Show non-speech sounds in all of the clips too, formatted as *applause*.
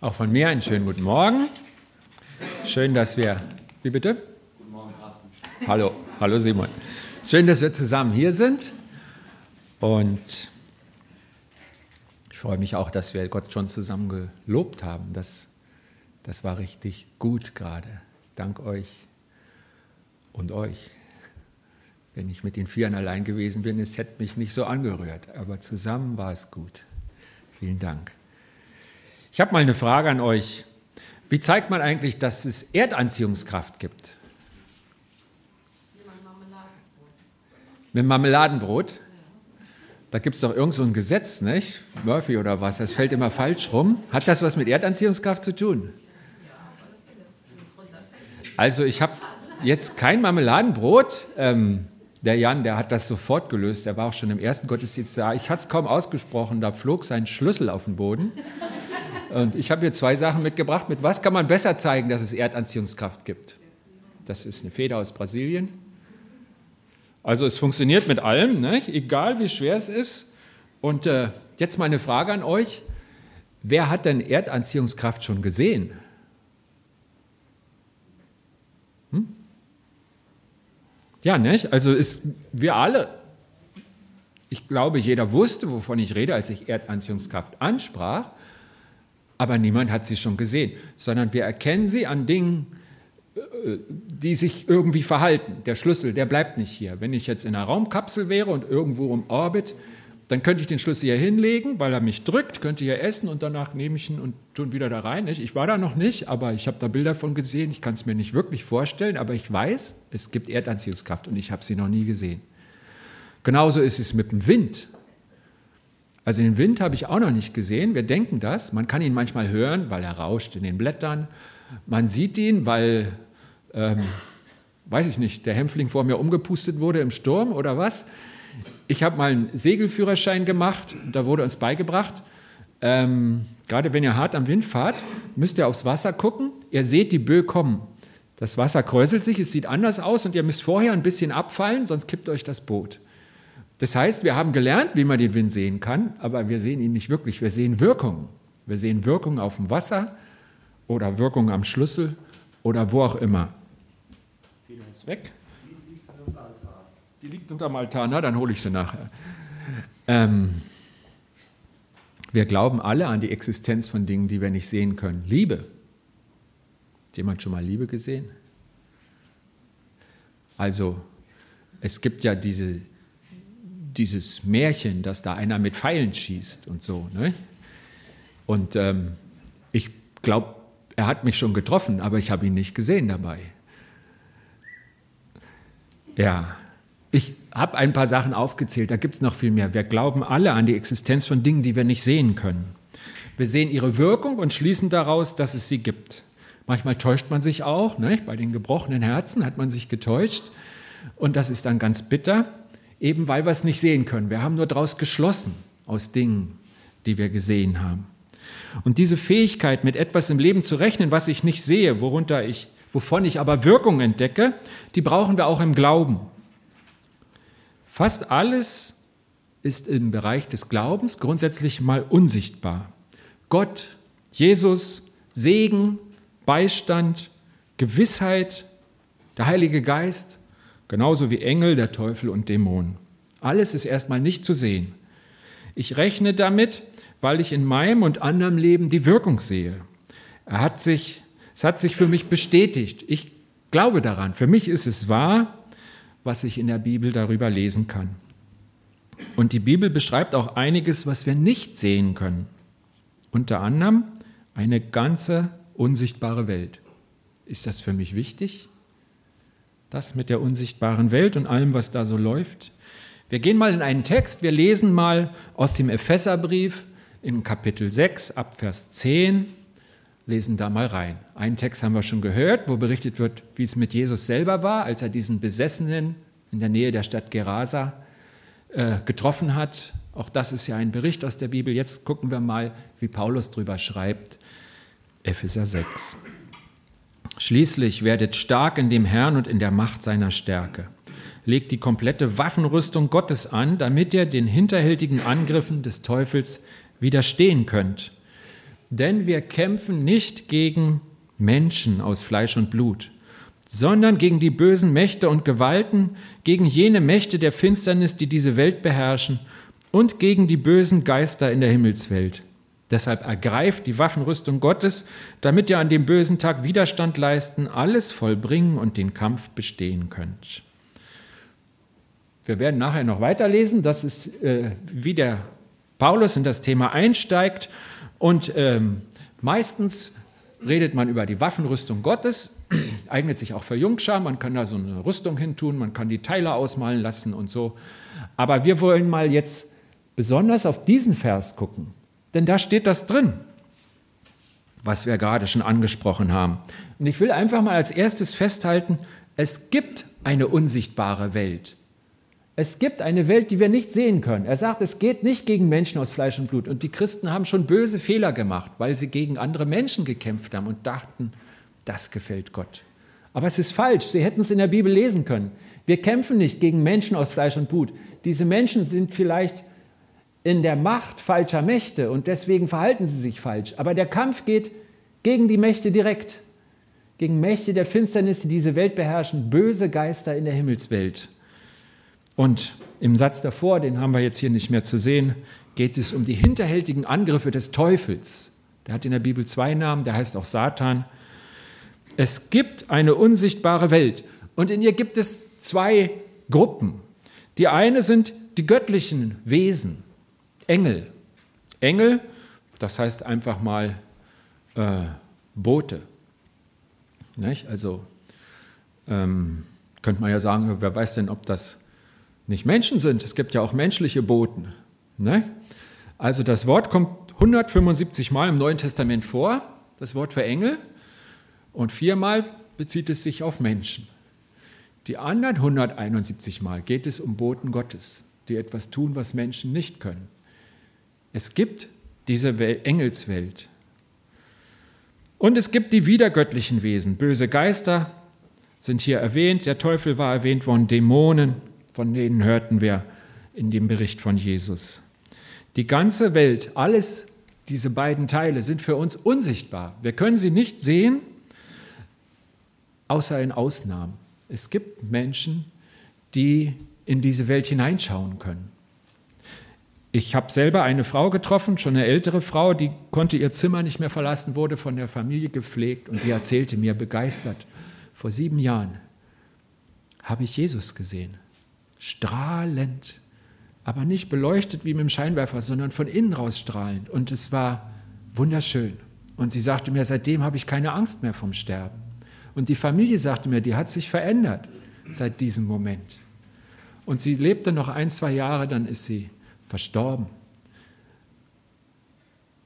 Auch von mir einen schönen guten Morgen. Schön, dass wir. Wie bitte? Guten Morgen, Carsten. Hallo, hallo Simon. Schön, dass wir zusammen hier sind. Und ich freue mich auch, dass wir Gott schon zusammen gelobt haben. Das, das war richtig gut gerade. Ich danke euch und euch. Wenn ich mit den Vieren allein gewesen bin, es hätte mich nicht so angerührt. Aber zusammen war es gut. Vielen Dank. Ich habe mal eine Frage an euch. Wie zeigt man eigentlich, dass es Erdanziehungskraft gibt? Mit Marmeladenbrot. Da gibt es doch irgend so ein Gesetz, nicht? Murphy oder was? Das fällt immer falsch rum. Hat das was mit Erdanziehungskraft zu tun? Also ich habe jetzt kein Marmeladenbrot. Ähm, der Jan, der hat das sofort gelöst. Der war auch schon im ersten Gottesdienst da. Ich hatte es kaum ausgesprochen. Da flog sein Schlüssel auf den Boden. Und ich habe hier zwei Sachen mitgebracht. Mit was kann man besser zeigen, dass es Erdanziehungskraft gibt? Das ist eine Feder aus Brasilien. Also es funktioniert mit allem, ne? egal wie schwer es ist. Und äh, jetzt mal eine Frage an euch. Wer hat denn Erdanziehungskraft schon gesehen? Hm? Ja, nicht? Also ist, wir alle, ich glaube, jeder wusste, wovon ich rede, als ich Erdanziehungskraft ansprach aber niemand hat sie schon gesehen, sondern wir erkennen sie an Dingen, äh, die sich irgendwie verhalten. Der Schlüssel, der bleibt nicht hier. Wenn ich jetzt in einer Raumkapsel wäre und irgendwo im Orbit, dann könnte ich den Schlüssel hier hinlegen, weil er mich drückt, könnte hier essen und danach nehme ich ihn und tun wieder da rein. Ich war da noch nicht, aber ich habe da Bilder von gesehen. Ich kann es mir nicht wirklich vorstellen, aber ich weiß, es gibt Erdanziehungskraft und ich habe sie noch nie gesehen. Genauso ist es mit dem Wind. Also den Wind habe ich auch noch nicht gesehen. Wir denken das. Man kann ihn manchmal hören, weil er rauscht in den Blättern. Man sieht ihn, weil, ähm, weiß ich nicht, der Hämpfling vor mir umgepustet wurde im Sturm oder was. Ich habe mal einen Segelführerschein gemacht. Da wurde uns beigebracht, ähm, gerade wenn ihr hart am Wind fahrt, müsst ihr aufs Wasser gucken. Ihr seht die Böe kommen. Das Wasser kräuselt sich, es sieht anders aus und ihr müsst vorher ein bisschen abfallen, sonst kippt euch das Boot. Das heißt, wir haben gelernt, wie man den Wind sehen kann, aber wir sehen ihn nicht wirklich. Wir sehen Wirkungen. Wir sehen Wirkungen auf dem Wasser oder Wirkungen am Schlüssel oder wo auch immer. Feder ist weg. Die liegt unter dem Altar. Na, dann hole ich sie nachher. Ähm, wir glauben alle an die Existenz von Dingen, die wir nicht sehen können. Liebe. Hat jemand schon mal Liebe gesehen? Also, es gibt ja diese dieses Märchen, dass da einer mit Pfeilen schießt und so. Ne? Und ähm, ich glaube, er hat mich schon getroffen, aber ich habe ihn nicht gesehen dabei. Ja, ich habe ein paar Sachen aufgezählt, da gibt es noch viel mehr. Wir glauben alle an die Existenz von Dingen, die wir nicht sehen können. Wir sehen ihre Wirkung und schließen daraus, dass es sie gibt. Manchmal täuscht man sich auch, ne? bei den gebrochenen Herzen hat man sich getäuscht und das ist dann ganz bitter eben weil wir es nicht sehen können. Wir haben nur daraus geschlossen aus Dingen, die wir gesehen haben. Und diese Fähigkeit, mit etwas im Leben zu rechnen, was ich nicht sehe, worunter ich, wovon ich aber Wirkung entdecke, die brauchen wir auch im Glauben. Fast alles ist im Bereich des Glaubens grundsätzlich mal unsichtbar. Gott, Jesus, Segen, Beistand, Gewissheit, der Heilige Geist, genauso wie Engel, der Teufel und Dämonen. Alles ist erstmal nicht zu sehen. Ich rechne damit, weil ich in meinem und anderem Leben die Wirkung sehe. Er hat sich, es hat sich für mich bestätigt. Ich glaube daran. Für mich ist es wahr, was ich in der Bibel darüber lesen kann. Und die Bibel beschreibt auch einiges, was wir nicht sehen können. Unter anderem eine ganze unsichtbare Welt. Ist das für mich wichtig? Das mit der unsichtbaren Welt und allem, was da so läuft. Wir gehen mal in einen Text, wir lesen mal aus dem Epheserbrief in Kapitel 6 ab Vers 10, lesen da mal rein. Einen Text haben wir schon gehört, wo berichtet wird, wie es mit Jesus selber war, als er diesen Besessenen in der Nähe der Stadt Gerasa äh, getroffen hat. Auch das ist ja ein Bericht aus der Bibel. Jetzt gucken wir mal, wie Paulus drüber schreibt. Epheser 6. Schließlich werdet stark in dem Herrn und in der Macht seiner Stärke. Legt die komplette Waffenrüstung Gottes an, damit ihr den hinterhältigen Angriffen des Teufels widerstehen könnt. denn wir kämpfen nicht gegen Menschen aus Fleisch und Blut, sondern gegen die bösen Mächte und Gewalten, gegen jene Mächte der Finsternis, die diese Welt beherrschen, und gegen die bösen Geister in der Himmelswelt. Deshalb ergreift die Waffenrüstung Gottes, damit ihr an dem bösen Tag Widerstand leisten, alles vollbringen und den Kampf bestehen könnt. Wir werden nachher noch weiterlesen. Das ist, äh, wie der Paulus in das Thema einsteigt. Und ähm, meistens redet man über die Waffenrüstung Gottes, *clears throat* eignet sich auch für Jungschar, man kann da so eine Rüstung hintun, man kann die Teile ausmalen lassen und so. Aber wir wollen mal jetzt besonders auf diesen Vers gucken, denn da steht das drin, was wir gerade schon angesprochen haben. Und ich will einfach mal als erstes festhalten, es gibt eine unsichtbare Welt. Es gibt eine Welt, die wir nicht sehen können. Er sagt, es geht nicht gegen Menschen aus Fleisch und Blut. Und die Christen haben schon böse Fehler gemacht, weil sie gegen andere Menschen gekämpft haben und dachten, das gefällt Gott. Aber es ist falsch. Sie hätten es in der Bibel lesen können. Wir kämpfen nicht gegen Menschen aus Fleisch und Blut. Diese Menschen sind vielleicht in der Macht falscher Mächte und deswegen verhalten sie sich falsch. Aber der Kampf geht gegen die Mächte direkt. Gegen Mächte der Finsternis, die diese Welt beherrschen, böse Geister in der Himmelswelt. Und im Satz davor, den haben wir jetzt hier nicht mehr zu sehen, geht es um die hinterhältigen Angriffe des Teufels. Der hat in der Bibel zwei Namen, der heißt auch Satan. Es gibt eine unsichtbare Welt und in ihr gibt es zwei Gruppen. Die eine sind die göttlichen Wesen, Engel. Engel, das heißt einfach mal äh, Boote. Nicht? Also ähm, könnte man ja sagen, wer weiß denn, ob das nicht Menschen sind. Es gibt ja auch menschliche Boten. Ne? Also das Wort kommt 175 Mal im Neuen Testament vor, das Wort für Engel, und viermal bezieht es sich auf Menschen. Die anderen 171 Mal geht es um Boten Gottes, die etwas tun, was Menschen nicht können. Es gibt diese Engelswelt. Und es gibt die wiedergöttlichen Wesen. Böse Geister sind hier erwähnt, der Teufel war erwähnt worden, Dämonen, von denen hörten wir in dem Bericht von Jesus. Die ganze Welt, alles diese beiden Teile sind für uns unsichtbar. Wir können sie nicht sehen, außer in Ausnahmen. Es gibt Menschen, die in diese Welt hineinschauen können. Ich habe selber eine Frau getroffen, schon eine ältere Frau, die konnte ihr Zimmer nicht mehr verlassen, wurde von der Familie gepflegt und die erzählte mir begeistert, vor sieben Jahren habe ich Jesus gesehen strahlend, aber nicht beleuchtet wie mit dem Scheinwerfer, sondern von innen raus strahlend. Und es war wunderschön. Und sie sagte mir, seitdem habe ich keine Angst mehr vom Sterben. Und die Familie sagte mir, die hat sich verändert seit diesem Moment. Und sie lebte noch ein, zwei Jahre, dann ist sie verstorben.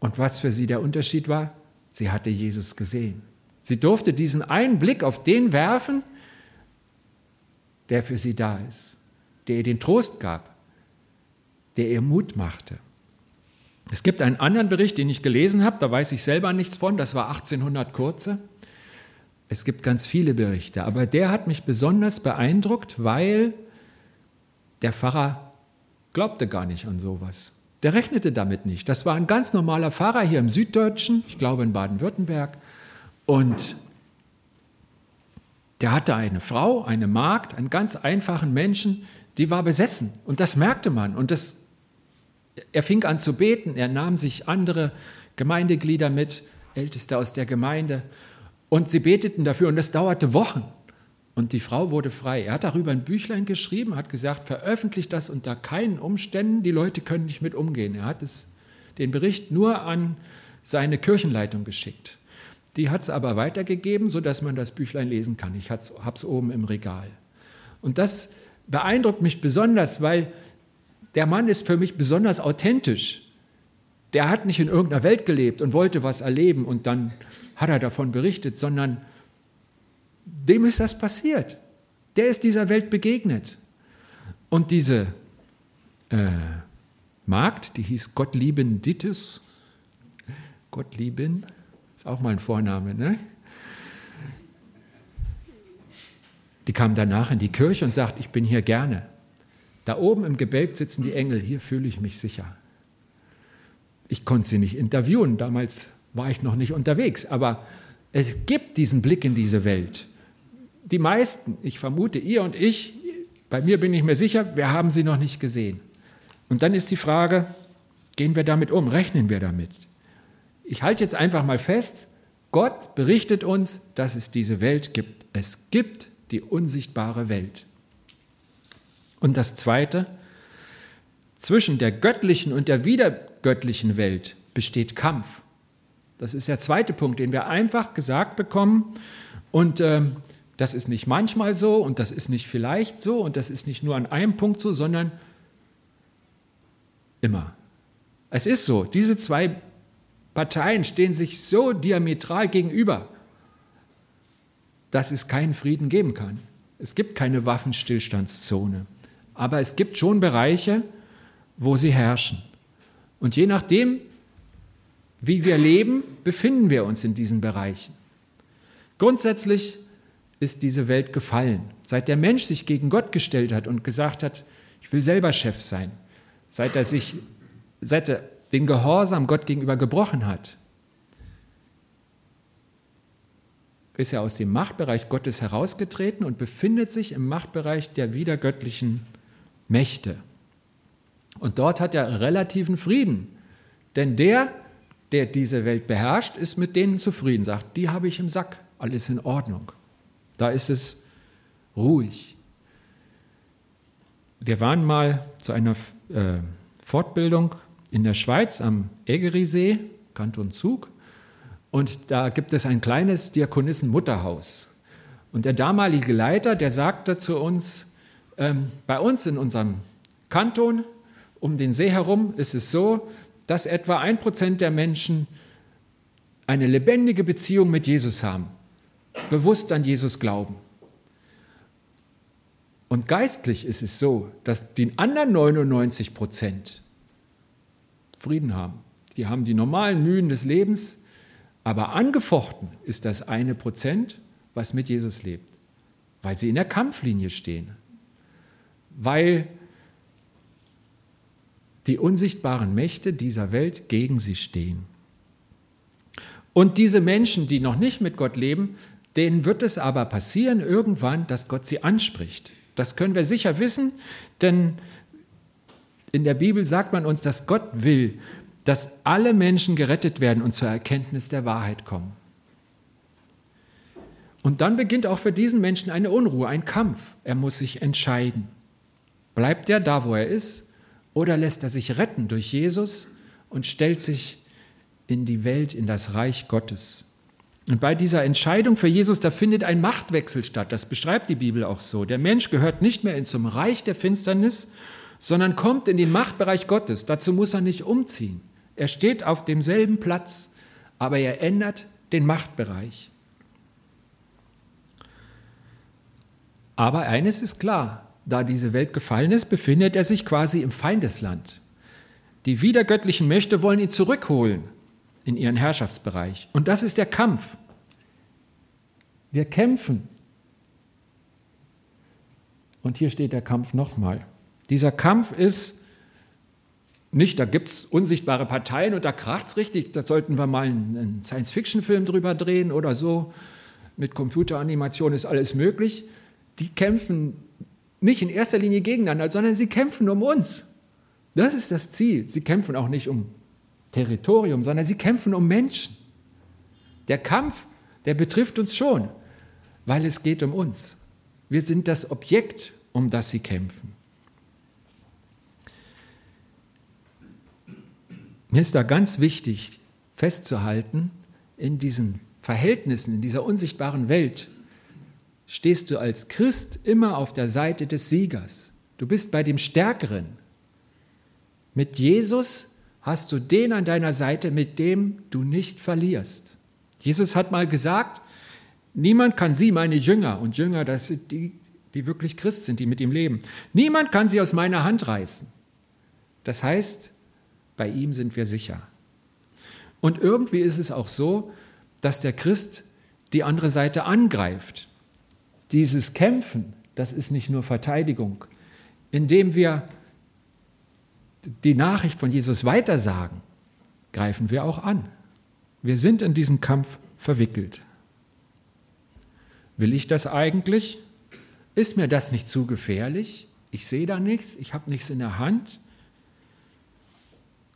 Und was für sie der Unterschied war, sie hatte Jesus gesehen. Sie durfte diesen einen Blick auf den werfen, der für sie da ist der ihr den Trost gab, der ihr Mut machte. Es gibt einen anderen Bericht, den ich gelesen habe, da weiß ich selber nichts von, das war 1800 kurze. Es gibt ganz viele Berichte, aber der hat mich besonders beeindruckt, weil der Pfarrer glaubte gar nicht an sowas. Der rechnete damit nicht. Das war ein ganz normaler Pfarrer hier im Süddeutschen, ich glaube in Baden-Württemberg. Und der hatte eine Frau, eine Magd, einen ganz einfachen Menschen, die war besessen und das merkte man. Und das, er fing an zu beten, er nahm sich andere Gemeindeglieder mit, Älteste aus der Gemeinde, und sie beteten dafür und das dauerte Wochen. Und die Frau wurde frei. Er hat darüber ein Büchlein geschrieben, hat gesagt, veröffentlicht das unter keinen Umständen, die Leute können nicht mit umgehen. Er hat es, den Bericht nur an seine Kirchenleitung geschickt. Die hat es aber weitergegeben, sodass man das Büchlein lesen kann. Ich habe es oben im Regal. Und das beeindruckt mich besonders, weil der Mann ist für mich besonders authentisch. Der hat nicht in irgendeiner Welt gelebt und wollte was erleben und dann hat er davon berichtet, sondern dem ist das passiert. Der ist dieser Welt begegnet. Und diese äh, Magd, die hieß Gottlieben Dittus, Gottlieben, ist auch mal ein Vorname, ne? Die kam danach in die Kirche und sagt, ich bin hier gerne. Da oben im Gebälk sitzen die Engel, hier fühle ich mich sicher. Ich konnte sie nicht interviewen, damals war ich noch nicht unterwegs, aber es gibt diesen Blick in diese Welt. Die meisten, ich vermute ihr und ich, bei mir bin ich mir sicher, wir haben sie noch nicht gesehen. Und dann ist die Frage, gehen wir damit um, rechnen wir damit? Ich halte jetzt einfach mal fest, Gott berichtet uns, dass es diese Welt gibt. Es gibt die unsichtbare Welt. Und das Zweite, zwischen der göttlichen und der wiedergöttlichen Welt besteht Kampf. Das ist der zweite Punkt, den wir einfach gesagt bekommen. Und äh, das ist nicht manchmal so und das ist nicht vielleicht so und das ist nicht nur an einem Punkt so, sondern immer. Es ist so, diese zwei Parteien stehen sich so diametral gegenüber, dass es keinen Frieden geben kann. Es gibt keine Waffenstillstandszone. Aber es gibt schon Bereiche, wo sie herrschen. Und je nachdem, wie wir leben, befinden wir uns in diesen Bereichen. Grundsätzlich ist diese Welt gefallen. Seit der Mensch sich gegen Gott gestellt hat und gesagt hat, ich will selber Chef sein, seit er sich, seit er den Gehorsam Gott gegenüber gebrochen hat, ist er aus dem Machtbereich Gottes herausgetreten und befindet sich im Machtbereich der wiedergöttlichen Mächte. Und dort hat er relativen Frieden. Denn der, der diese Welt beherrscht, ist mit denen zufrieden, sagt, die habe ich im Sack, alles in Ordnung. Da ist es ruhig. Wir waren mal zu einer äh, Fortbildung in der Schweiz am Ägerisee, Kanton Zug, und da gibt es ein kleines Diakonissenmutterhaus. Und der damalige Leiter, der sagte zu uns, ähm, bei uns in unserem Kanton um den See herum ist es so, dass etwa ein Prozent der Menschen eine lebendige Beziehung mit Jesus haben, bewusst an Jesus glauben. Und geistlich ist es so, dass die anderen 99 Prozent Frieden haben. Die haben die normalen Mühen des Lebens, aber angefochten ist das eine Prozent, was mit Jesus lebt, weil sie in der Kampflinie stehen, weil die unsichtbaren Mächte dieser Welt gegen sie stehen. Und diese Menschen, die noch nicht mit Gott leben, denen wird es aber passieren irgendwann, dass Gott sie anspricht. Das können wir sicher wissen, denn in der Bibel sagt man uns, dass Gott will, dass alle Menschen gerettet werden und zur Erkenntnis der Wahrheit kommen. Und dann beginnt auch für diesen Menschen eine Unruhe, ein Kampf. Er muss sich entscheiden. Bleibt er da, wo er ist, oder lässt er sich retten durch Jesus und stellt sich in die Welt, in das Reich Gottes? Und bei dieser Entscheidung für Jesus, da findet ein Machtwechsel statt. Das beschreibt die Bibel auch so. Der Mensch gehört nicht mehr zum Reich der Finsternis, sondern kommt in den Machtbereich Gottes. Dazu muss er nicht umziehen. Er steht auf demselben Platz, aber er ändert den Machtbereich. Aber eines ist klar, da diese Welt gefallen ist, befindet er sich quasi im Feindesland. Die wiedergöttlichen Mächte wollen ihn zurückholen in ihren Herrschaftsbereich. Und das ist der Kampf. Wir kämpfen. Und hier steht der Kampf nochmal. Dieser Kampf ist nicht, da gibt es unsichtbare Parteien und da kracht es richtig, da sollten wir mal einen Science-Fiction-Film drüber drehen oder so. Mit Computeranimation ist alles möglich. Die kämpfen nicht in erster Linie gegeneinander, sondern sie kämpfen um uns. Das ist das Ziel. Sie kämpfen auch nicht um Territorium, sondern sie kämpfen um Menschen. Der Kampf, der betrifft uns schon, weil es geht um uns. Wir sind das Objekt, um das sie kämpfen. Mir ist da ganz wichtig festzuhalten, in diesen Verhältnissen, in dieser unsichtbaren Welt, stehst du als Christ immer auf der Seite des Siegers. Du bist bei dem Stärkeren. Mit Jesus hast du den an deiner Seite, mit dem du nicht verlierst. Jesus hat mal gesagt, niemand kann sie, meine Jünger, und Jünger, das sind die, die wirklich Christ sind, die mit ihm leben, niemand kann sie aus meiner Hand reißen. Das heißt, bei ihm sind wir sicher. Und irgendwie ist es auch so, dass der Christ die andere Seite angreift. Dieses Kämpfen, das ist nicht nur Verteidigung. Indem wir die Nachricht von Jesus weitersagen, greifen wir auch an. Wir sind in diesen Kampf verwickelt. Will ich das eigentlich? Ist mir das nicht zu gefährlich? Ich sehe da nichts, ich habe nichts in der Hand.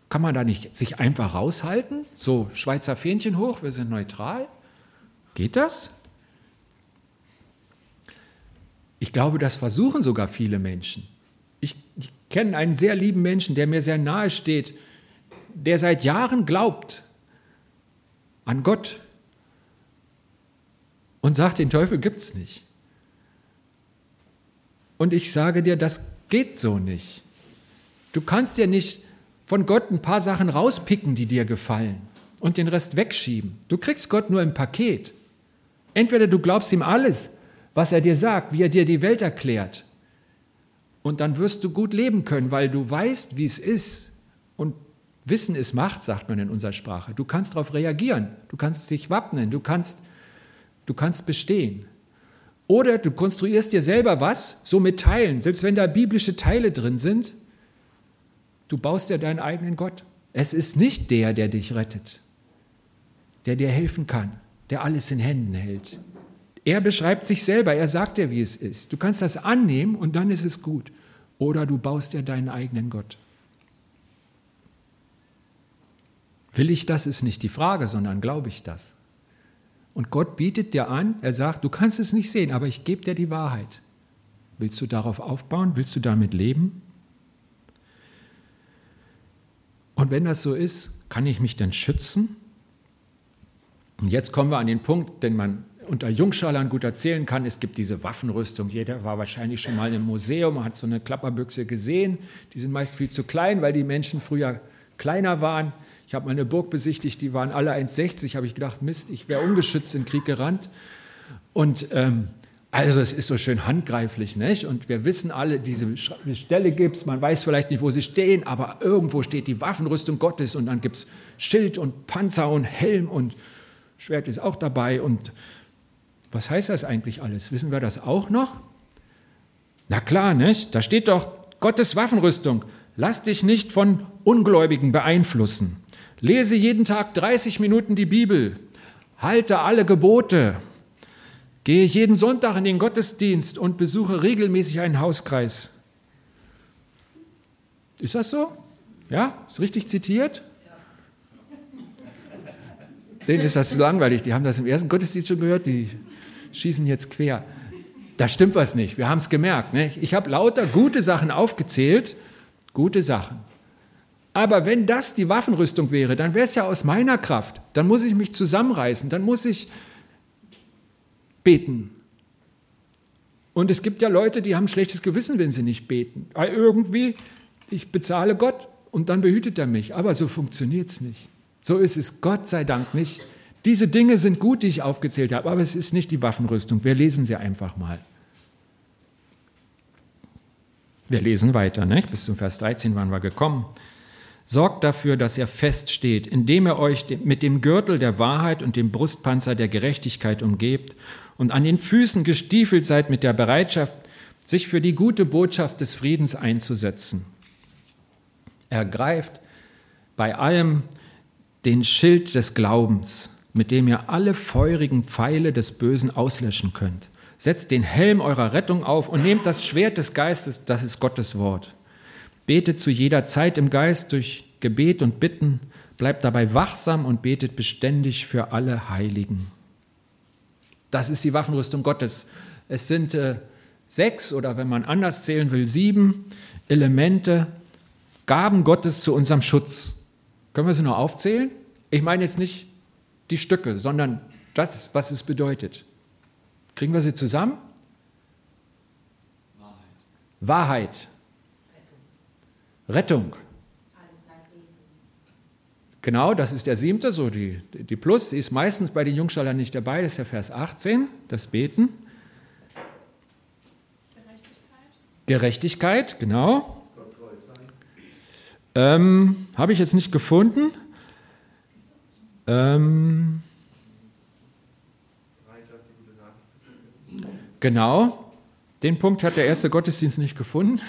Kann man da nicht sich einfach raushalten? So Schweizer Fähnchen hoch, wir sind neutral. Geht das? Ich glaube, das versuchen sogar viele Menschen. Ich, kenne einen sehr lieben Menschen, der mir sehr nahe steht, der seit Jahren glaubt an Gott und sagt, den Teufel gibt es nicht. Und ich sage dir, das geht so nicht. Du kannst dir nicht von Gott ein paar Sachen rauspicken, die dir gefallen und den Rest wegschieben. Du kriegst Gott nur im Paket. Entweder du glaubst ihm alles, was er dir sagt, wie er dir die Welt erklärt. Und dann wirst du gut leben können, weil du weißt, wie es ist. Und Wissen ist Macht, sagt man in unserer Sprache. Du kannst darauf reagieren, du kannst dich wappnen, du kannst, du kannst bestehen. Oder du konstruierst dir selber was, so mit Teilen, selbst wenn da biblische Teile drin sind. Du baust dir deinen eigenen Gott. Es ist nicht der, der dich rettet, der dir helfen kann, der alles in Händen hält. Er beschreibt sich selber, er sagt dir, wie es ist. Du kannst das annehmen und dann ist es gut. Oder du baust dir deinen eigenen Gott. Will ich das, ist nicht die Frage, sondern glaube ich das. Und Gott bietet dir an, er sagt, du kannst es nicht sehen, aber ich gebe dir die Wahrheit. Willst du darauf aufbauen? Willst du damit leben? Und wenn das so ist, kann ich mich dann schützen? Und jetzt kommen wir an den Punkt, den man unter Jungschalern gut erzählen kann, es gibt diese Waffenrüstung. Jeder war wahrscheinlich schon mal im Museum, hat so eine Klapperbüchse gesehen. Die sind meist viel zu klein, weil die Menschen früher kleiner waren. Ich habe mal eine Burg besichtigt, die waren alle 1,60. Habe ich gedacht, Mist, ich wäre ungeschützt in den Krieg gerannt. Und ähm, also es ist so schön handgreiflich, nicht? Und wir wissen alle, diese Stelle gibt es, man weiß vielleicht nicht, wo sie stehen, aber irgendwo steht die Waffenrüstung Gottes und dann gibt es Schild und Panzer und Helm und Schwert ist auch dabei und was heißt das eigentlich alles? Wissen wir das auch noch? Na klar, nicht? Da steht doch Gottes Waffenrüstung. Lass dich nicht von Ungläubigen beeinflussen. Lese jeden Tag 30 Minuten die Bibel. Halte alle Gebote. Gehe jeden Sonntag in den Gottesdienst und besuche regelmäßig einen Hauskreis. Ist das so? Ja? Ist richtig zitiert? Denen ist das zu langweilig. Die haben das im ersten Gottesdienst schon gehört. Die schießen jetzt quer. Da stimmt was nicht. Wir haben es gemerkt. Ne? Ich habe lauter gute Sachen aufgezählt. Gute Sachen. Aber wenn das die Waffenrüstung wäre, dann wäre es ja aus meiner Kraft. Dann muss ich mich zusammenreißen. Dann muss ich beten. Und es gibt ja Leute, die haben schlechtes Gewissen, wenn sie nicht beten. Weil irgendwie, ich bezahle Gott und dann behütet er mich. Aber so funktioniert es nicht. So ist es Gott sei Dank nicht. Diese Dinge sind gut, die ich aufgezählt habe, aber es ist nicht die Waffenrüstung. Wir lesen sie einfach mal. Wir lesen weiter, ne? bis zum Vers 13 waren wir gekommen. Sorgt dafür, dass er feststeht, indem er euch mit dem Gürtel der Wahrheit und dem Brustpanzer der Gerechtigkeit umgebt und an den Füßen gestiefelt seid mit der Bereitschaft, sich für die gute Botschaft des Friedens einzusetzen. Ergreift bei allem den Schild des Glaubens, mit dem ihr alle feurigen Pfeile des Bösen auslöschen könnt. Setzt den Helm eurer Rettung auf und nehmt das Schwert des Geistes, das ist Gottes Wort. Betet zu jeder Zeit im Geist durch Gebet und Bitten, bleibt dabei wachsam und betet beständig für alle Heiligen. Das ist die Waffenrüstung Gottes. Es sind äh, sechs oder wenn man anders zählen will, sieben Elemente, Gaben Gottes zu unserem Schutz. Können wir sie nur aufzählen? Ich meine jetzt nicht die Stücke, sondern das, was es bedeutet. Kriegen wir sie zusammen? Wahrheit. Wahrheit. Rettung. Rettung. Genau, das ist der siebte, so die, die Plus, die ist meistens bei den Jungschallern nicht dabei, das ist der Vers 18, das Beten. Gerechtigkeit. Gerechtigkeit, genau. Ähm, Habe ich jetzt nicht gefunden. Ähm, genau, den Punkt hat der erste Gottesdienst nicht gefunden.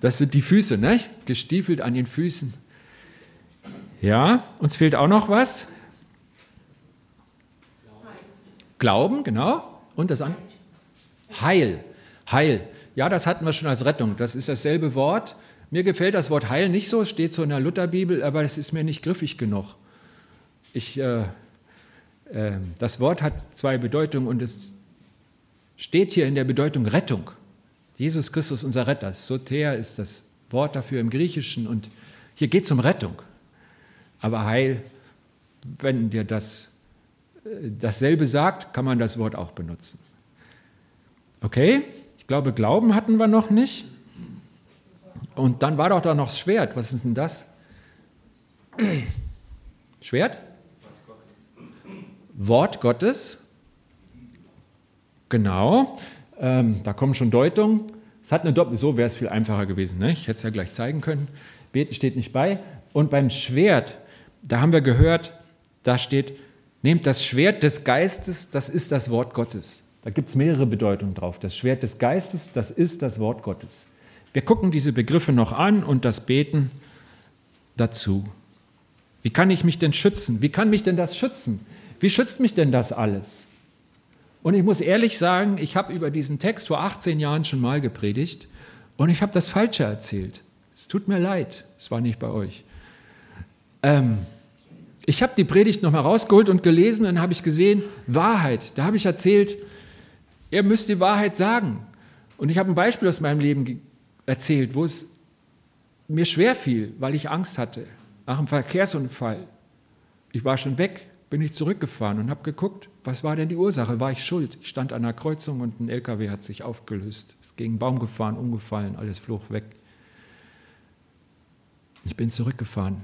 Das sind die Füße, ne? gestiefelt an den Füßen. Ja, uns fehlt auch noch was. Glauben, genau. Und das andere? Heil. Heil. Ja, das hatten wir schon als Rettung. Das ist dasselbe Wort. Mir gefällt das Wort Heil nicht so, steht so in der Lutherbibel, aber es ist mir nicht griffig genug. Ich, äh, äh, das Wort hat zwei Bedeutungen und es steht hier in der Bedeutung Rettung. Jesus Christus, unser Retter. Soter ist das Wort dafür im Griechischen und hier geht es um Rettung. Aber Heil, wenn dir das äh, dasselbe sagt, kann man das Wort auch benutzen. Okay, ich glaube, Glauben hatten wir noch nicht. Und dann war doch da noch das Schwert. Was ist denn das? *clears throat* Schwert? Wort Gottes. Genau. Ähm, da kommen schon Deutungen. Es hat eine Doppel, so wäre es viel einfacher gewesen. Ne? Ich hätte es ja gleich zeigen können. Beten steht nicht bei. Und beim Schwert, da haben wir gehört, da steht, nehmt das Schwert des Geistes, das ist das Wort Gottes. Da gibt es mehrere Bedeutungen drauf. Das Schwert des Geistes, das ist das Wort Gottes. Wir gucken diese Begriffe noch an und das Beten dazu. Wie kann ich mich denn schützen? Wie kann mich denn das schützen? Wie schützt mich denn das alles? Und ich muss ehrlich sagen, ich habe über diesen Text vor 18 Jahren schon mal gepredigt und ich habe das Falsche erzählt. Es tut mir leid, es war nicht bei euch. Ähm, ich habe die Predigt nochmal rausgeholt und gelesen und habe ich gesehen, Wahrheit. Da habe ich erzählt, ihr müsst die Wahrheit sagen. Und ich habe ein Beispiel aus meinem Leben erzählt, wo es mir schwer fiel, weil ich Angst hatte. Nach einem Verkehrsunfall. Ich war schon weg, bin ich zurückgefahren und habe geguckt, was war denn die Ursache? War ich schuld? Ich stand an einer Kreuzung und ein LKW hat sich aufgelöst. Es gegen einen Baum gefahren, umgefallen, alles flog weg. Ich bin zurückgefahren.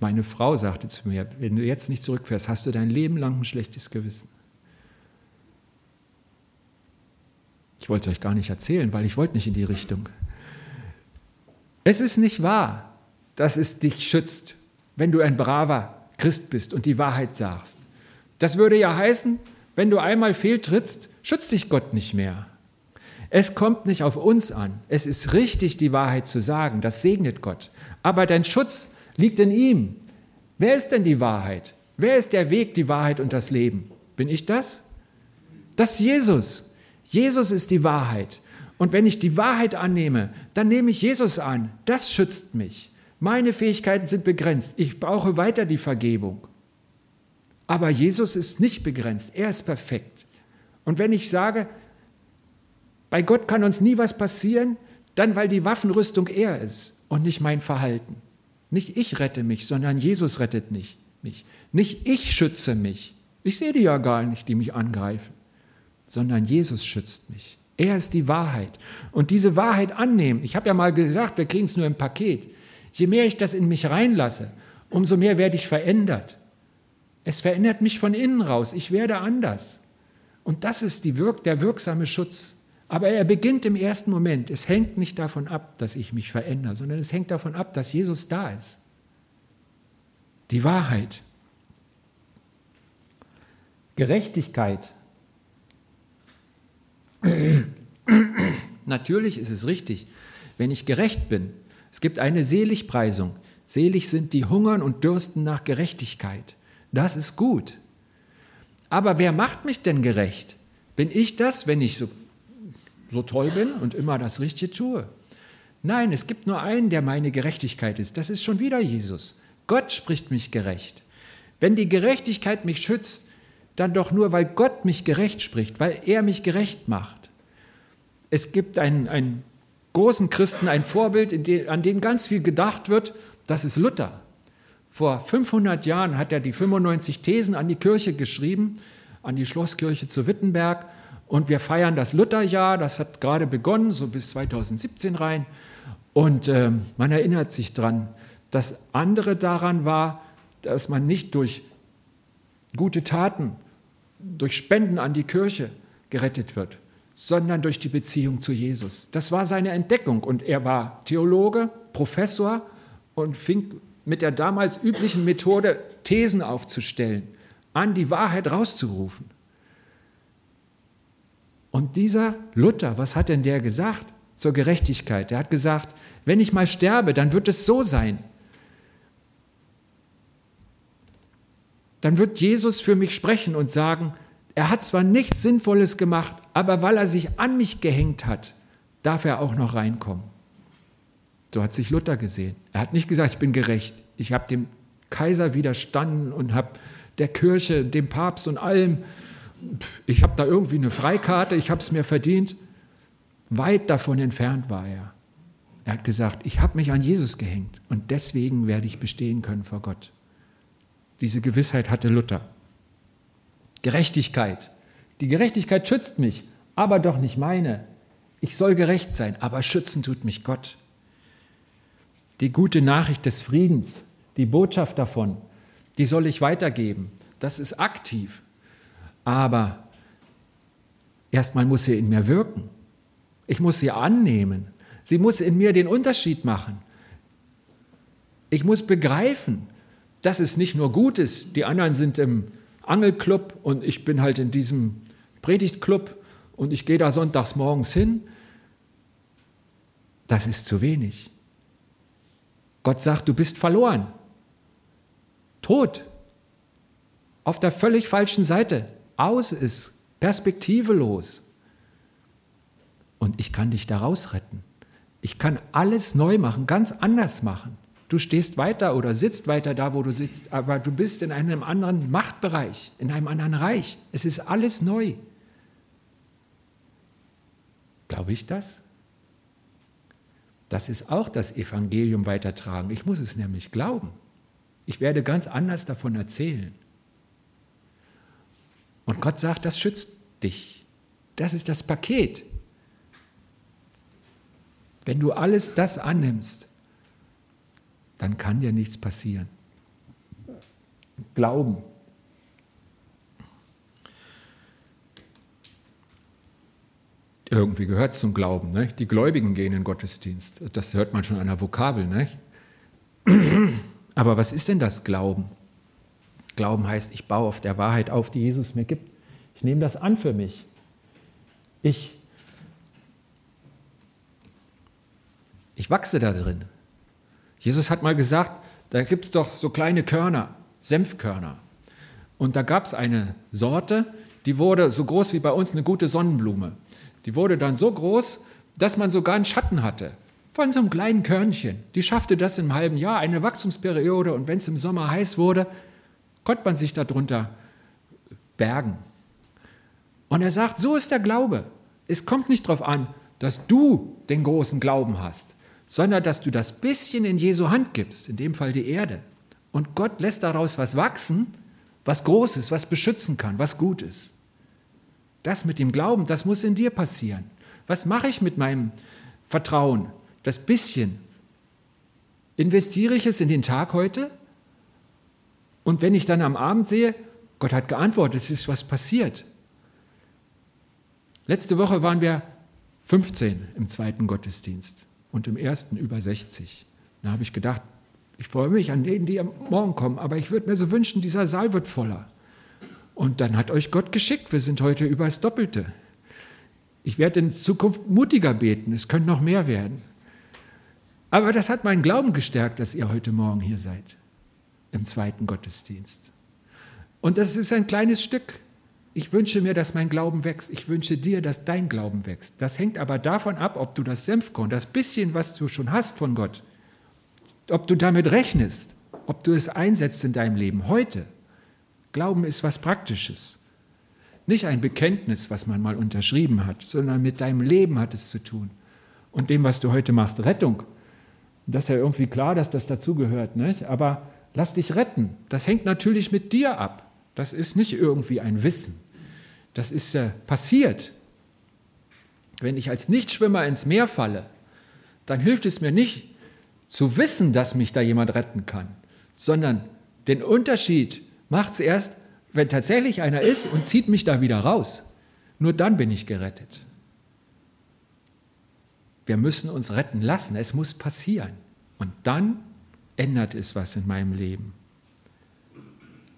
Meine Frau sagte zu mir, wenn du jetzt nicht zurückfährst, hast du dein Leben lang ein schlechtes Gewissen. Ich wollte euch gar nicht erzählen, weil ich wollte nicht in die Richtung. Es ist nicht wahr, dass es dich schützt, wenn du ein braver Christ bist und die Wahrheit sagst. Das würde ja heißen, wenn du einmal fehltrittst, schützt dich Gott nicht mehr. Es kommt nicht auf uns an. Es ist richtig, die Wahrheit zu sagen. Das segnet Gott. Aber dein Schutz liegt in ihm. Wer ist denn die Wahrheit? Wer ist der Weg, die Wahrheit und das Leben? Bin ich das? Das ist Jesus. Jesus ist die Wahrheit. Und wenn ich die Wahrheit annehme, dann nehme ich Jesus an. Das schützt mich. Meine Fähigkeiten sind begrenzt. Ich brauche weiter die Vergebung. Aber Jesus ist nicht begrenzt. Er ist perfekt. Und wenn ich sage, bei Gott kann uns nie was passieren, dann weil die Waffenrüstung er ist und nicht mein Verhalten. Nicht ich rette mich, sondern Jesus rettet mich. Nicht ich schütze mich. Ich sehe die ja gar nicht, die mich angreifen sondern Jesus schützt mich. Er ist die Wahrheit. Und diese Wahrheit annehmen, ich habe ja mal gesagt, wir kriegen es nur im Paket. Je mehr ich das in mich reinlasse, umso mehr werde ich verändert. Es verändert mich von innen raus. Ich werde anders. Und das ist Wirk der wirksame Schutz. Aber er beginnt im ersten Moment. Es hängt nicht davon ab, dass ich mich verändere, sondern es hängt davon ab, dass Jesus da ist. Die Wahrheit. Gerechtigkeit *clears throat* Natürlich ist es richtig, wenn ich gerecht bin. Es gibt eine Seligpreisung. Selig sind die hungern und dürsten nach Gerechtigkeit. Das ist gut. Aber wer macht mich denn gerecht? Bin ich das, wenn ich so, so toll bin und immer das Richtige tue? Nein, es gibt nur einen, der meine Gerechtigkeit ist. Das ist schon wieder Jesus. Gott spricht mich gerecht. Wenn die Gerechtigkeit mich schützt, dann doch nur, weil Gott mich gerecht spricht, weil er mich gerecht macht. Es gibt einen, einen großen Christen, ein Vorbild, den, an den ganz viel gedacht wird, das ist Luther. Vor 500 Jahren hat er die 95 Thesen an die Kirche geschrieben, an die Schlosskirche zu Wittenberg. Und wir feiern das Lutherjahr, das hat gerade begonnen, so bis 2017 rein. Und äh, man erinnert sich dran. Das andere daran war, dass man nicht durch gute Taten, durch Spenden an die Kirche gerettet wird, sondern durch die Beziehung zu Jesus. Das war seine Entdeckung und er war Theologe, Professor und fing mit der damals üblichen Methode, Thesen aufzustellen, an die Wahrheit rauszurufen. Und dieser Luther, was hat denn der gesagt zur Gerechtigkeit? Der hat gesagt, wenn ich mal sterbe, dann wird es so sein, dann wird Jesus für mich sprechen und sagen, Er hat zwar nichts Sinnvolles gemacht, aber weil er sich an mich gehängt hat, darf er auch noch reinkommen. So hat sich Luther gesehen. Er hat nicht gesagt, ich bin gerecht. Ich habe dem Kaiser widerstanden und habe der Kirche, dem Papst und allem, ich habe da irgendwie eine Freikarte, ich habe es mir verdient. Weit davon entfernt war er. Er hat gesagt, ich habe mich an Jesus gehängt und deswegen werde ich bestehen können vor Gott. Diese Gewissheit hatte Luther. Gerechtigkeit. Die Gerechtigkeit schützt mich, aber doch nicht meine. Ich soll gerecht sein, aber schützen tut mich Gott. Die gute Nachricht des Friedens, die Botschaft davon, die soll ich weitergeben. Das ist aktiv. Aber erstmal muss sie in mir wirken. Ich muss sie annehmen. Sie muss in mir den Unterschied machen. Ich muss begreifen, dass es nicht nur gut ist, die anderen sind im Angelclub und ich bin halt in diesem Predigtclub und ich gehe da sonntags morgens hin. Das ist zu wenig. Gott sagt, du bist verloren. Tot. Auf der völlig falschen Seite. Aus ist. Perspektivelos. Und ich kann dich daraus retten. Ich kann alles neu machen, ganz anders machen. Du stehst weiter oder sitzt weiter da, wo du sitzt, aber du bist in einem anderen Machtbereich, in einem anderen Reich. Es ist alles neu. Glaube ich das? Das ist auch das Evangelium weitertragen. Ich muss es nämlich glauben. Ich werde ganz anders davon erzählen. Und Gott sagt, das schützt dich. Das ist das Paket. Wenn du alles das annimmst, dann kann dir nichts passieren. Glauben. Irgendwie gehört es zum Glauben. Ne? Die Gläubigen gehen in den Gottesdienst. Das hört man schon an der Vokabel. Ne? *clears throat* Aber was ist denn das Glauben? Glauben heißt, ich baue auf der Wahrheit auf, die Jesus mir gibt. Ich nehme das an für mich. Ich, ich wachse da drin. Jesus hat mal gesagt, da gibt es doch so kleine Körner, Senfkörner. Und da gab es eine Sorte, die wurde so groß wie bei uns eine gute Sonnenblume. Die wurde dann so groß, dass man sogar einen Schatten hatte von so einem kleinen Körnchen. Die schaffte das im halben Jahr, eine Wachstumsperiode. Und wenn es im Sommer heiß wurde, konnte man sich darunter bergen. Und er sagt, so ist der Glaube. Es kommt nicht darauf an, dass du den großen Glauben hast, sondern dass du das bisschen in Jesu Hand gibst, in dem Fall die Erde. Und Gott lässt daraus was wachsen, was groß ist, was beschützen kann, was gut ist. Das mit dem Glauben, das muss in dir passieren. Was mache ich mit meinem Vertrauen? Das bisschen. Investiere ich es in den Tag heute? Und wenn ich dann am Abend sehe, Gott hat geantwortet, es ist was passiert. Letzte Woche waren wir 15 im zweiten Gottesdienst und im ersten über 60. Da habe ich gedacht, ich freue mich an denen, die am Morgen kommen, aber ich würde mir so wünschen, dieser Saal wird voller. Und dann hat euch Gott geschickt, wir sind heute über das Doppelte. Ich werde in Zukunft mutiger beten, es können noch mehr werden. Aber das hat meinen Glauben gestärkt, dass ihr heute Morgen hier seid, im zweiten Gottesdienst. Und das ist ein kleines Stück. Ich wünsche mir, dass mein Glauben wächst. Ich wünsche dir, dass dein Glauben wächst. Das hängt aber davon ab, ob du das Senfkorn, das bisschen, was du schon hast von Gott, ob du damit rechnest, ob du es einsetzt in deinem Leben heute. Glauben ist was Praktisches. Nicht ein Bekenntnis, was man mal unterschrieben hat, sondern mit deinem Leben hat es zu tun. Und dem, was du heute machst, Rettung, das ist ja irgendwie klar, dass das dazugehört? Aber lass dich retten. Das hängt natürlich mit dir ab. Das ist nicht irgendwie ein Wissen. Das ist äh, passiert. Wenn ich als Nichtschwimmer ins Meer falle, dann hilft es mir nicht zu wissen, dass mich da jemand retten kann, sondern den Unterschied macht es erst, wenn tatsächlich einer ist und zieht mich da wieder raus. Nur dann bin ich gerettet. Wir müssen uns retten lassen. Es muss passieren. Und dann ändert es was in meinem Leben.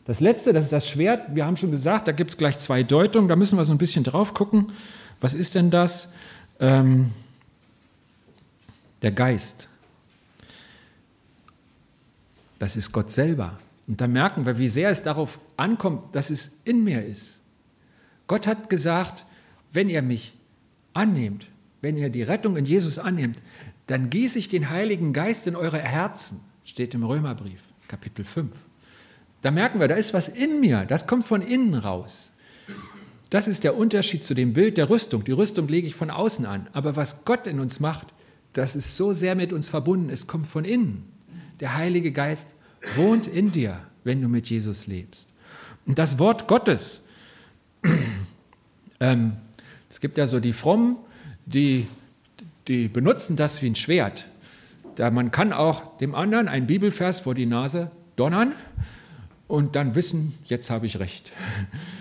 Das letzte, das ist das Schwert. Wir haben schon gesagt, da gibt es gleich zwei Deutungen. Da müssen wir so ein bisschen drauf gucken. Was ist denn das? Ähm, der Geist. Das ist Gott selber. Und da merken wir, wie sehr es darauf ankommt, dass es in mir ist. Gott hat gesagt, wenn ihr mich annehmt, wenn ihr die Rettung in Jesus annehmt, dann gieße ich den Heiligen Geist in eure Herzen, steht im Römerbrief, Kapitel 5. Da merken wir, da ist was in mir, das kommt von innen raus. Das ist der Unterschied zu dem Bild der Rüstung. Die Rüstung lege ich von außen an, aber was Gott in uns macht, das ist so sehr mit uns verbunden, es kommt von innen. Der Heilige Geist wohnt in dir, wenn du mit Jesus lebst. Und das Wort Gottes, *clears throat* ähm, es gibt ja so die Frommen, die, die benutzen das wie ein Schwert. Da man kann auch dem anderen einen Bibelvers vor die Nase donnern und dann wissen, jetzt habe ich recht.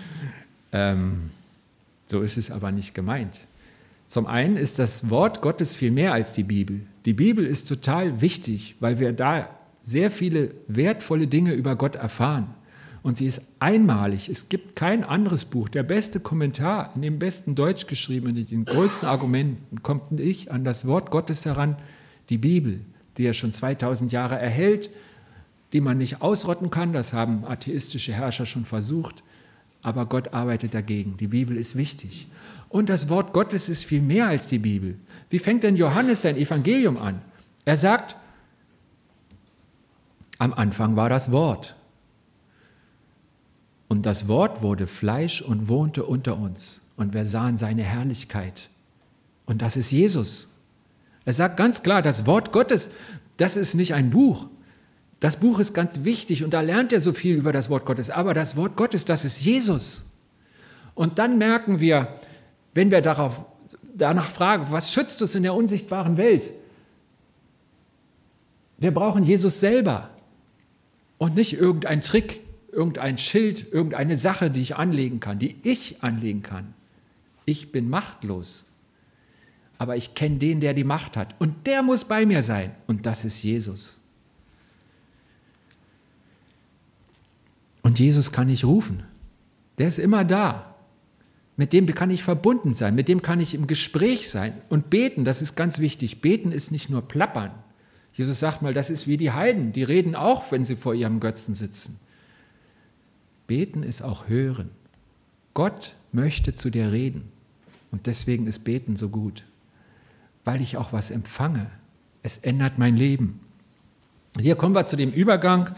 *laughs* ähm, so ist es aber nicht gemeint. Zum einen ist das Wort Gottes viel mehr als die Bibel. Die Bibel ist total wichtig, weil wir da sehr viele wertvolle Dinge über Gott erfahren. Und sie ist einmalig. Es gibt kein anderes Buch. Der beste Kommentar in dem besten Deutsch geschrieben, mit den größten Argumenten, kommt nicht an das Wort Gottes heran, die Bibel, die er schon 2000 Jahre erhält, die man nicht ausrotten kann. Das haben atheistische Herrscher schon versucht. Aber Gott arbeitet dagegen. Die Bibel ist wichtig. Und das Wort Gottes ist viel mehr als die Bibel. Wie fängt denn Johannes sein Evangelium an? Er sagt, am Anfang war das Wort. Und das Wort wurde Fleisch und wohnte unter uns. Und wir sahen seine Herrlichkeit. Und das ist Jesus. Er sagt ganz klar, das Wort Gottes, das ist nicht ein Buch. Das Buch ist ganz wichtig und da lernt er so viel über das Wort Gottes. Aber das Wort Gottes, das ist Jesus. Und dann merken wir, wenn wir darauf, danach fragen, was schützt uns in der unsichtbaren Welt? Wir brauchen Jesus selber und nicht irgendein Trick, irgendein Schild, irgendeine Sache, die ich anlegen kann, die ich anlegen kann. Ich bin machtlos. Aber ich kenne den, der die Macht hat. Und der muss bei mir sein. Und das ist Jesus. Und Jesus kann ich rufen. Der ist immer da. Mit dem kann ich verbunden sein. Mit dem kann ich im Gespräch sein. Und beten, das ist ganz wichtig. Beten ist nicht nur plappern. Jesus sagt mal, das ist wie die Heiden. Die reden auch, wenn sie vor ihrem Götzen sitzen. Beten ist auch hören. Gott möchte zu dir reden. Und deswegen ist Beten so gut, weil ich auch was empfange. Es ändert mein Leben. Hier kommen wir zu dem Übergang,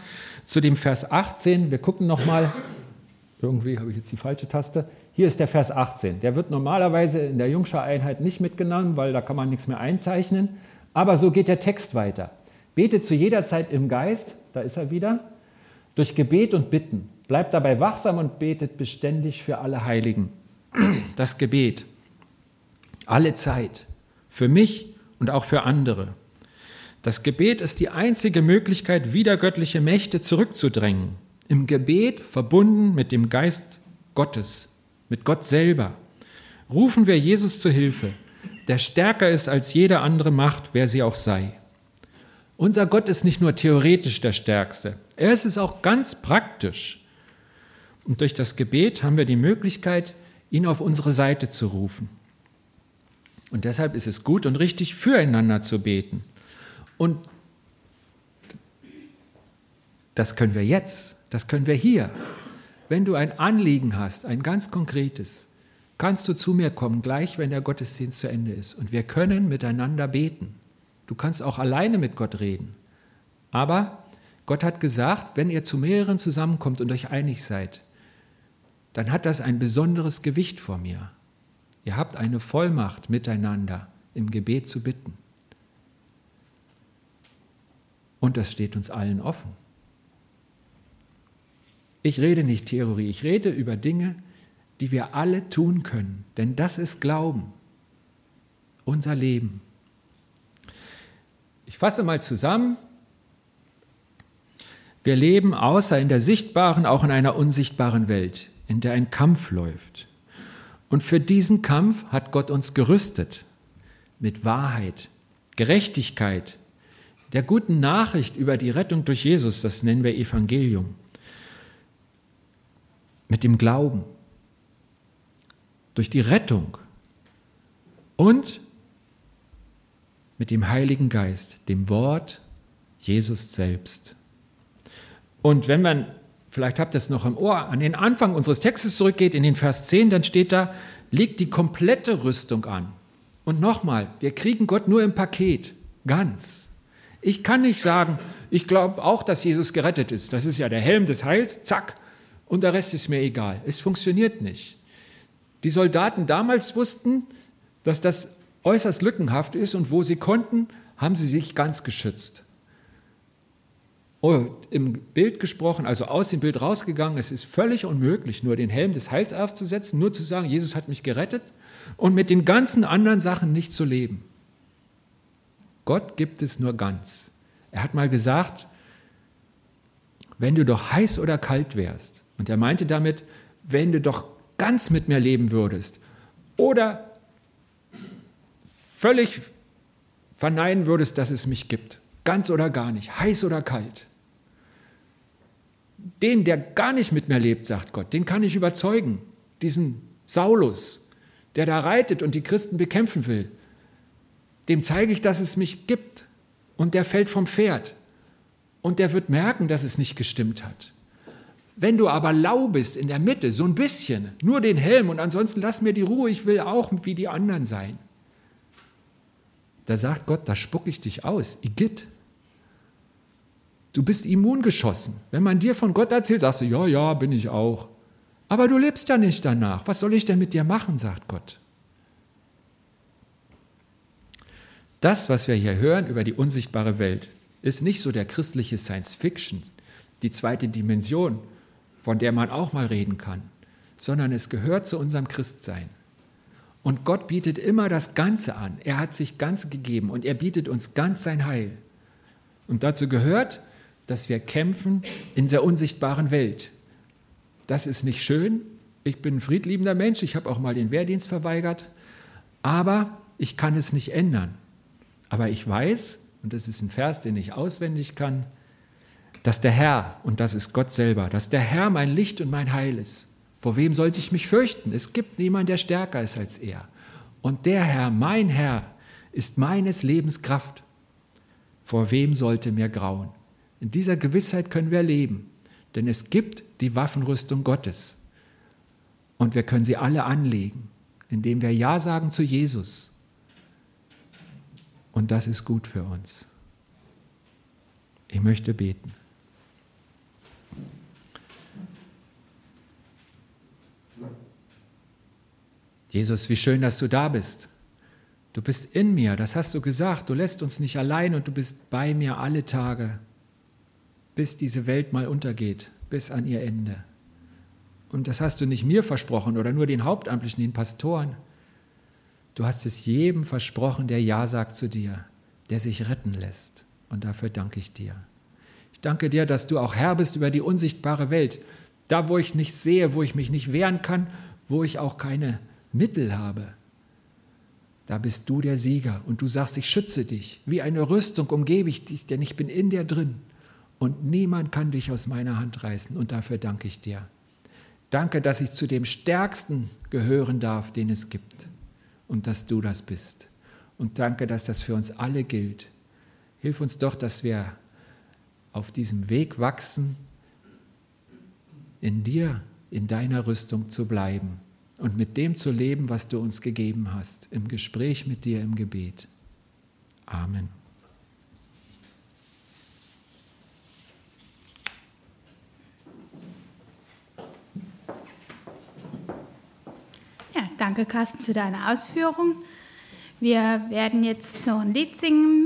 zu dem Vers 18. Wir gucken nochmal. Irgendwie habe ich jetzt die falsche Taste. Hier ist der Vers 18. Der wird normalerweise in der Jungschar-Einheit nicht mitgenommen, weil da kann man nichts mehr einzeichnen. Aber so geht der Text weiter. Bete zu jeder Zeit im Geist, da ist er wieder, durch Gebet und Bitten Bleibt dabei wachsam und betet beständig für alle Heiligen. Das Gebet. Alle Zeit. Für mich und auch für andere. Das Gebet ist die einzige Möglichkeit, wieder göttliche Mächte zurückzudrängen. Im Gebet verbunden mit dem Geist Gottes, mit Gott selber. Rufen wir Jesus zu Hilfe, der stärker ist als jede andere Macht, wer sie auch sei. Unser Gott ist nicht nur theoretisch der Stärkste, er ist es auch ganz praktisch. Und durch das Gebet haben wir die Möglichkeit, ihn auf unsere Seite zu rufen. Und deshalb ist es gut und richtig, füreinander zu beten. Und das können wir jetzt, das können wir hier. Wenn du ein Anliegen hast, ein ganz konkretes, kannst du zu mir kommen, gleich wenn der Gottesdienst zu Ende ist. Und wir können miteinander beten. Du kannst auch alleine mit Gott reden. Aber Gott hat gesagt, wenn ihr zu mehreren zusammenkommt und euch einig seid, dann hat das ein besonderes Gewicht vor mir. Ihr habt eine Vollmacht miteinander im Gebet zu bitten. Und das steht uns allen offen. Ich rede nicht Theorie, ich rede über Dinge, die wir alle tun können, denn das ist Glauben, unser Leben. Ich fasse mal zusammen, wir leben außer in der sichtbaren auch in einer unsichtbaren Welt in der ein Kampf läuft. Und für diesen Kampf hat Gott uns gerüstet mit Wahrheit, Gerechtigkeit, der guten Nachricht über die Rettung durch Jesus, das nennen wir Evangelium, mit dem Glauben, durch die Rettung und mit dem Heiligen Geist, dem Wort Jesus selbst. Und wenn man vielleicht habt ihr es noch im Ohr, an den Anfang unseres Textes zurückgeht, in den Vers 10, dann steht da, legt die komplette Rüstung an. Und nochmal, wir kriegen Gott nur im Paket, ganz. Ich kann nicht sagen, ich glaube auch, dass Jesus gerettet ist. Das ist ja der Helm des Heils, zack, und der Rest ist mir egal. Es funktioniert nicht. Die Soldaten damals wussten, dass das äußerst lückenhaft ist und wo sie konnten, haben sie sich ganz geschützt. Oh, Im Bild gesprochen, also aus dem Bild rausgegangen, es ist völlig unmöglich, nur den Helm des Heils aufzusetzen, nur zu sagen, Jesus hat mich gerettet und mit den ganzen anderen Sachen nicht zu leben. Gott gibt es nur ganz. Er hat mal gesagt, wenn du doch heiß oder kalt wärst, und er meinte damit, wenn du doch ganz mit mir leben würdest oder völlig verneinen würdest, dass es mich gibt, ganz oder gar nicht, heiß oder kalt. Den, der gar nicht mit mir lebt, sagt Gott, den kann ich überzeugen, diesen Saulus, der da reitet und die Christen bekämpfen will. Dem zeige ich, dass es mich gibt und der fällt vom Pferd und der wird merken, dass es nicht gestimmt hat. Wenn du aber lau bist in der Mitte, so ein bisschen, nur den Helm und ansonsten lass mir die Ruhe, ich will auch wie die anderen sein. Da sagt Gott, da spucke ich dich aus. Igitt. Du bist immungeschossen. Wenn man dir von Gott erzählt, sagst du, ja, ja, bin ich auch. Aber du lebst ja nicht danach. Was soll ich denn mit dir machen, sagt Gott. Das, was wir hier hören über die unsichtbare Welt, ist nicht so der christliche Science Fiction, die zweite Dimension, von der man auch mal reden kann, sondern es gehört zu unserem Christsein. Und Gott bietet immer das Ganze an. Er hat sich ganz gegeben und er bietet uns ganz sein Heil. Und dazu gehört, dass wir kämpfen in der unsichtbaren Welt. Das ist nicht schön. Ich bin ein friedliebender Mensch. Ich habe auch mal den Wehrdienst verweigert. Aber ich kann es nicht ändern. Aber ich weiß, und das ist ein Vers, den ich auswendig kann, dass der Herr, und das ist Gott selber, dass der Herr mein Licht und mein Heil ist. Vor wem sollte ich mich fürchten? Es gibt niemanden, der stärker ist als er. Und der Herr, mein Herr, ist meines Lebens Kraft. Vor wem sollte mir grauen? In dieser Gewissheit können wir leben, denn es gibt die Waffenrüstung Gottes. Und wir können sie alle anlegen, indem wir Ja sagen zu Jesus. Und das ist gut für uns. Ich möchte beten. Jesus, wie schön, dass du da bist. Du bist in mir, das hast du gesagt. Du lässt uns nicht allein und du bist bei mir alle Tage, bis diese Welt mal untergeht, bis an ihr Ende. Und das hast du nicht mir versprochen oder nur den Hauptamtlichen, den Pastoren. Du hast es jedem versprochen, der Ja sagt zu dir, der sich retten lässt. Und dafür danke ich dir. Ich danke dir, dass du auch Herr bist über die unsichtbare Welt. Da, wo ich nicht sehe, wo ich mich nicht wehren kann, wo ich auch keine Mittel habe, da bist du der Sieger und du sagst, ich schütze dich. Wie eine Rüstung umgebe ich dich, denn ich bin in dir drin und niemand kann dich aus meiner Hand reißen und dafür danke ich dir. Danke, dass ich zu dem Stärksten gehören darf, den es gibt und dass du das bist. Und danke, dass das für uns alle gilt. Hilf uns doch, dass wir auf diesem Weg wachsen, in dir, in deiner Rüstung zu bleiben und mit dem zu leben, was du uns gegeben hast, im Gespräch mit dir im Gebet. Amen. Danke Carsten für deine Ausführung. Wir werden jetzt noch ein Lied singen.